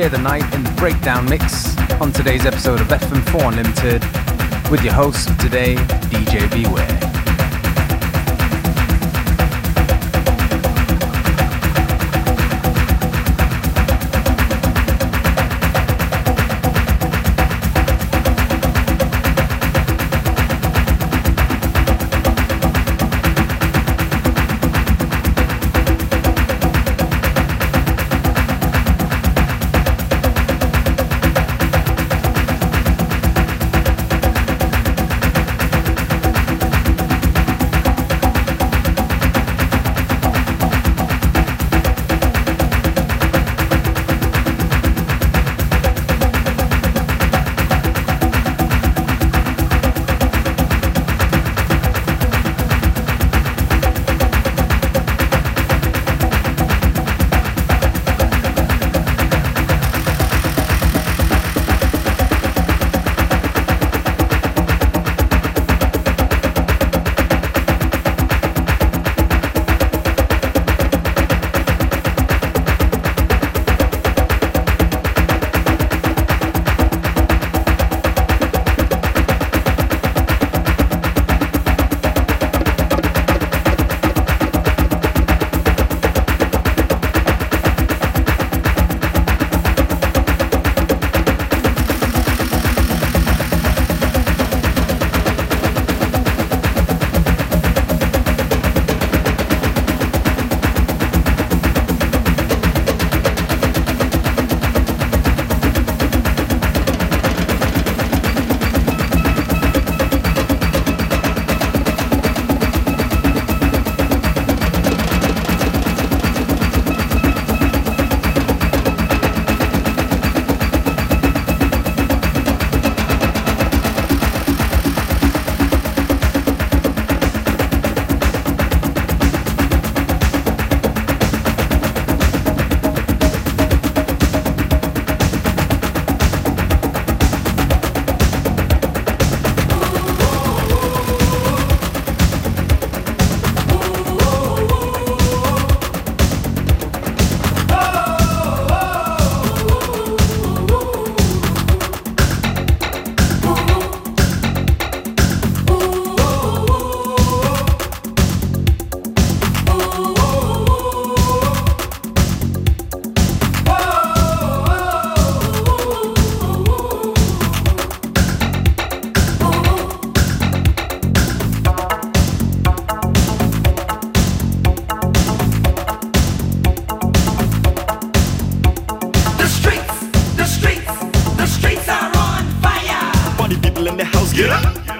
Share the Night in the Breakdown Mix on today's episode of FM4 Unlimited with your host today, DJ Beware. Get up.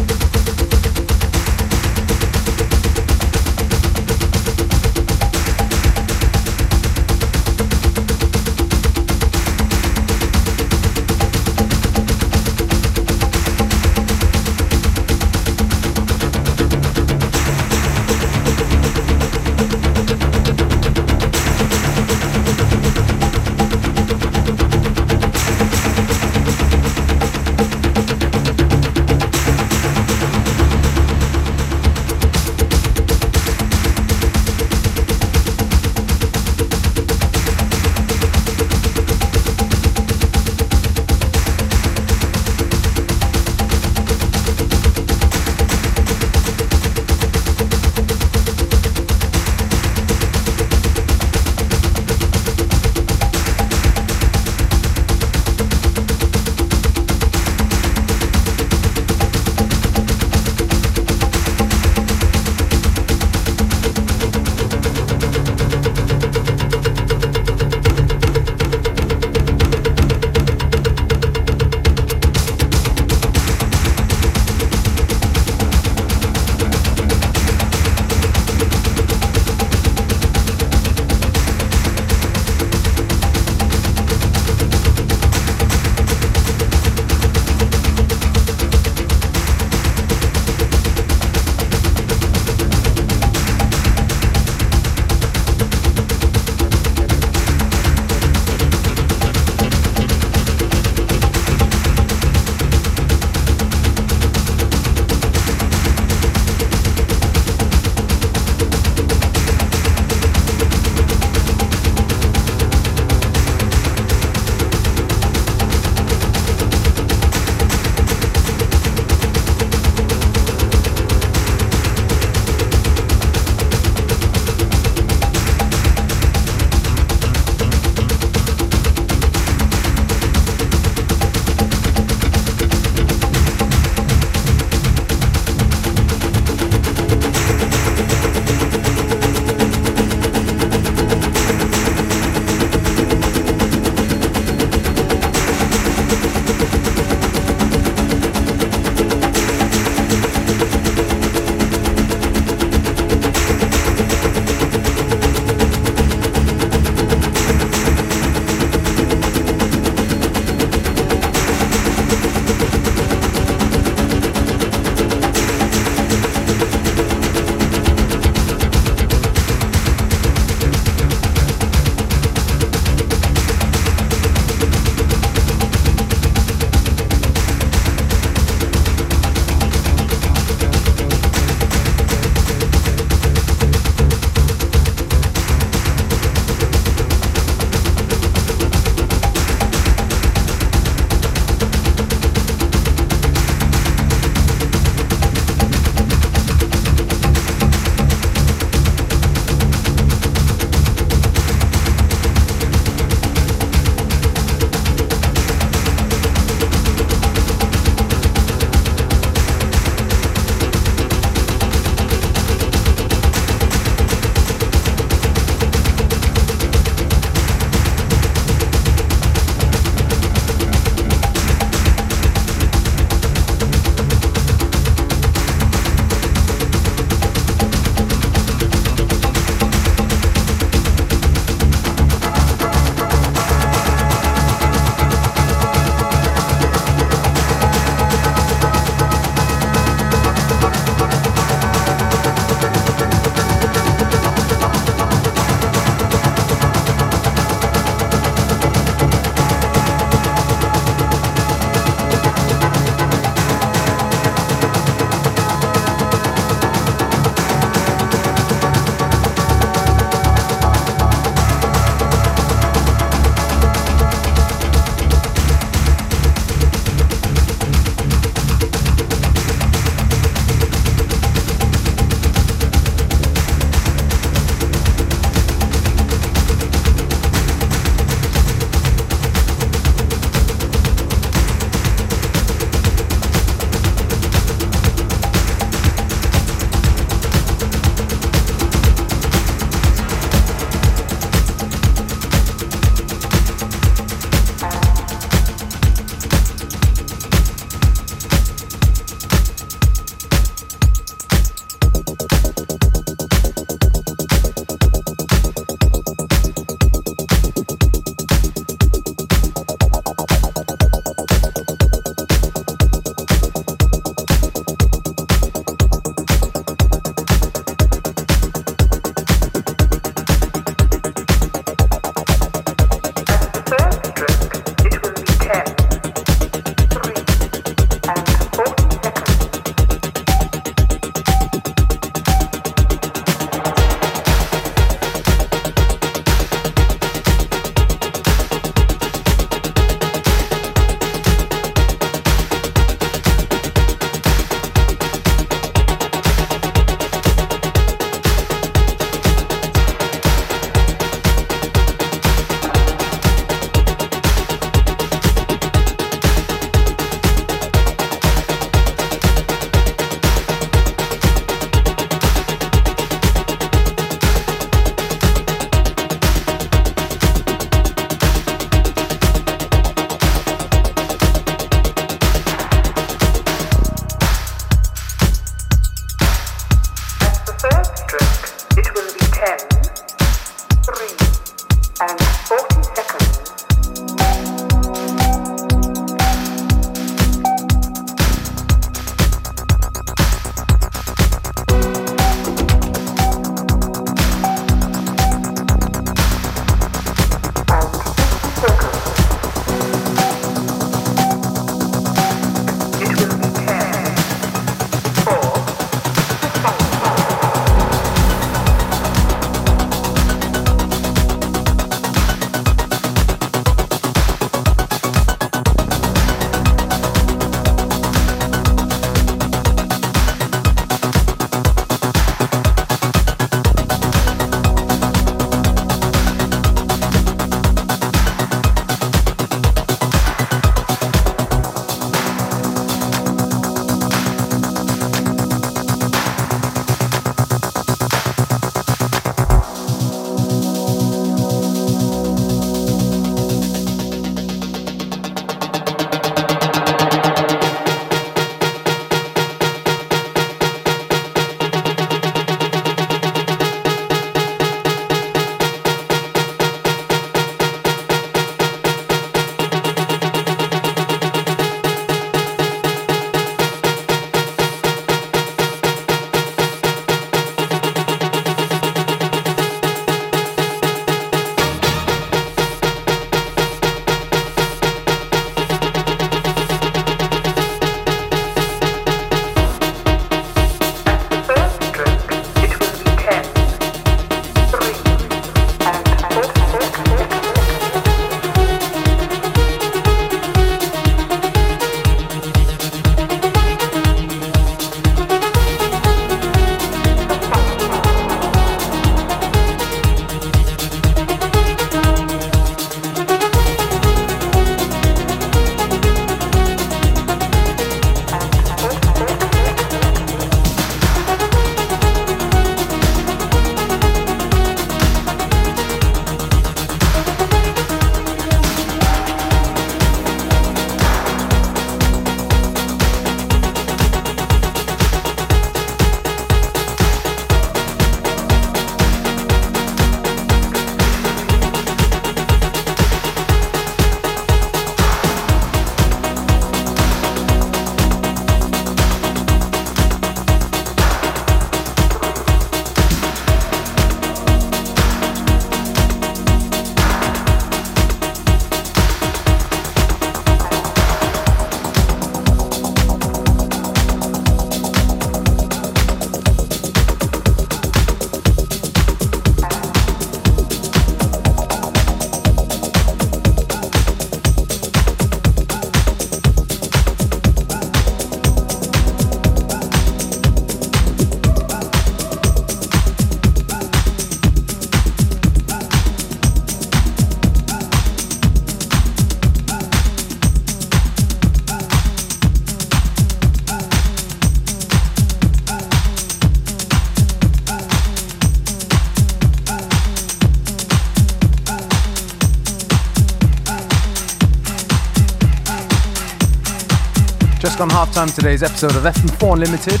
Just gone half time today's episode of FM4 Unlimited.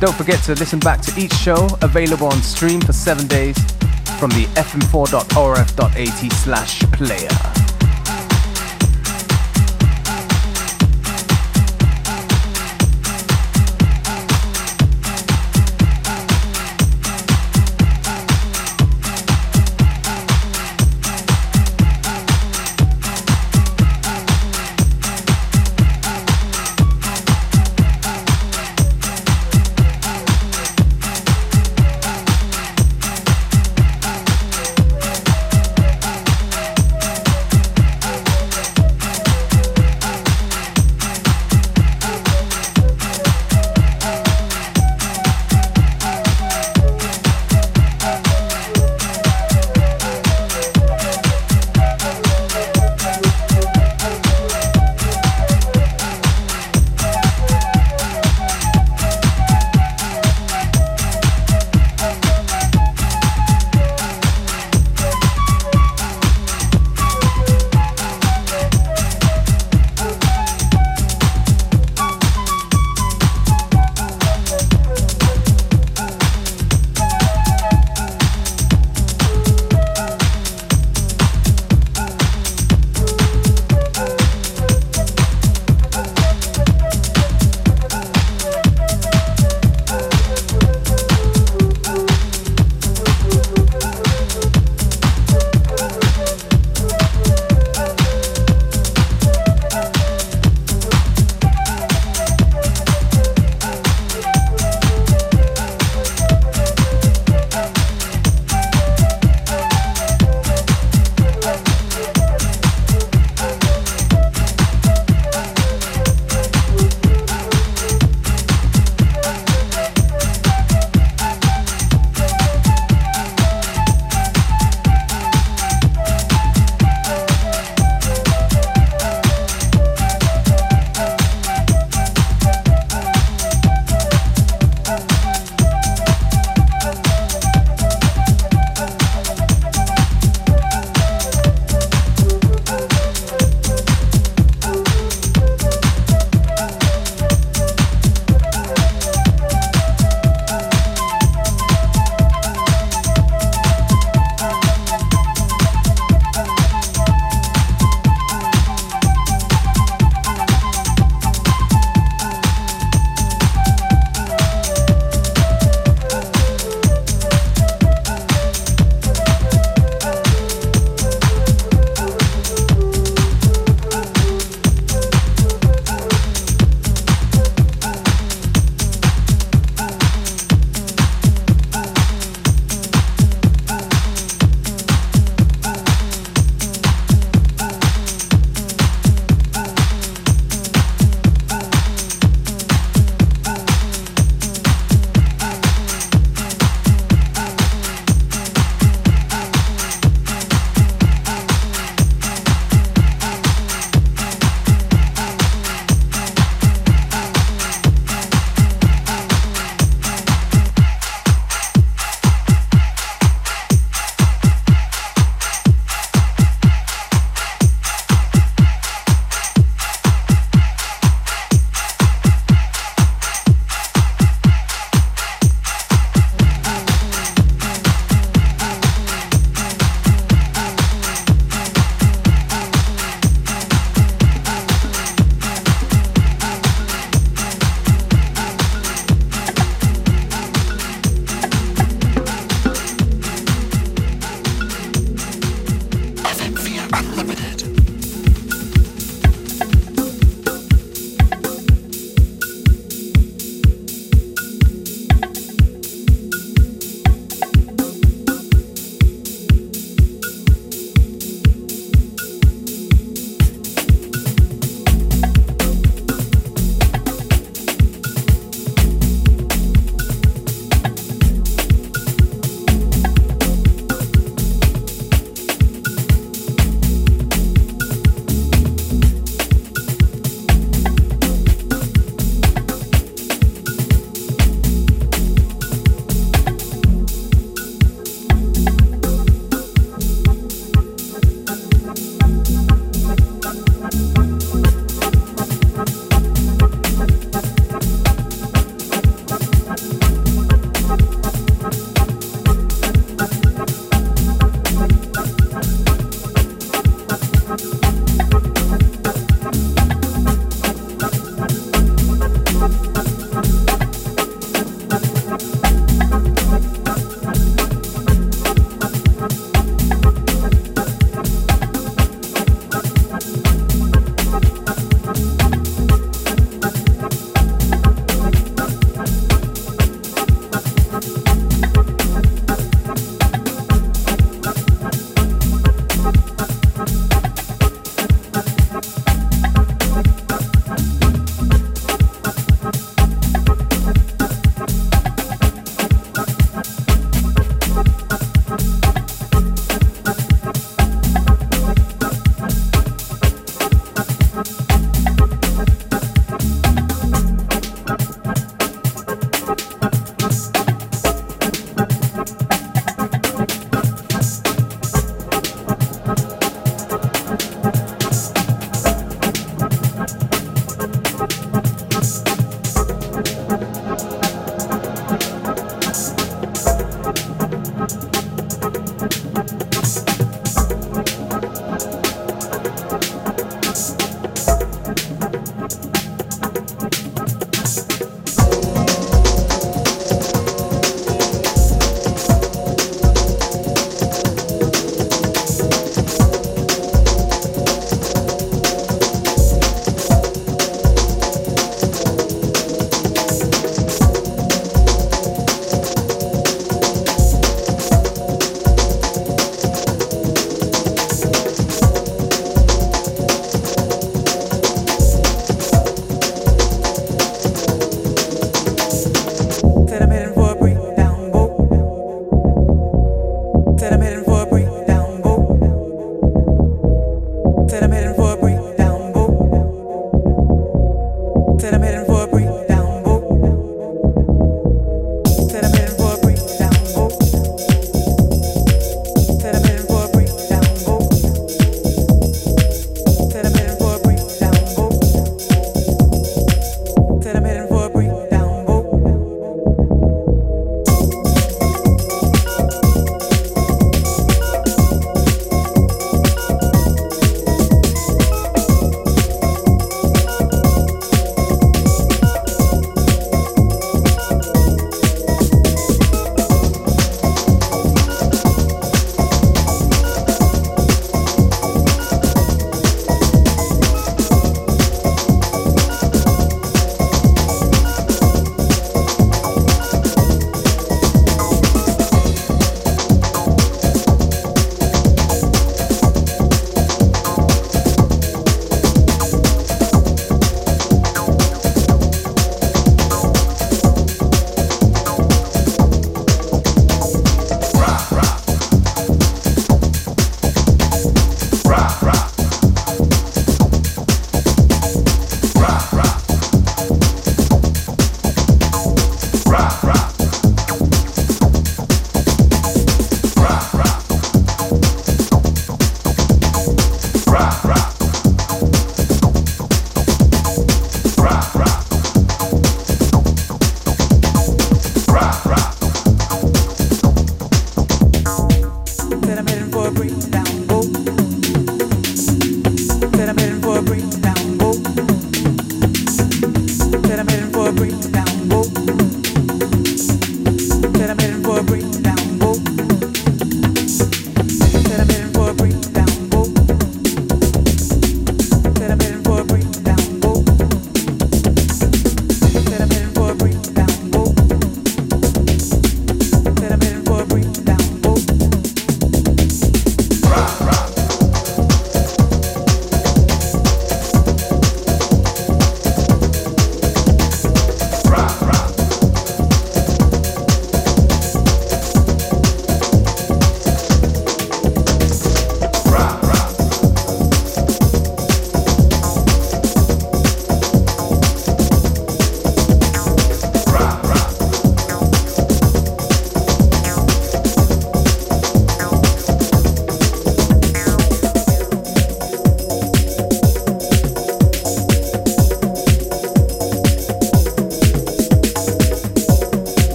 Don't forget to listen back to each show available on stream for seven days from the fm4.orf.at slash player.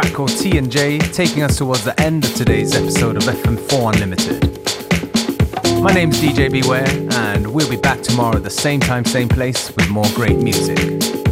Track called T and J, taking us towards the end of today's episode of FM4 Unlimited. My name's DJ Beware, and we'll be back tomorrow at the same time, same place with more great music.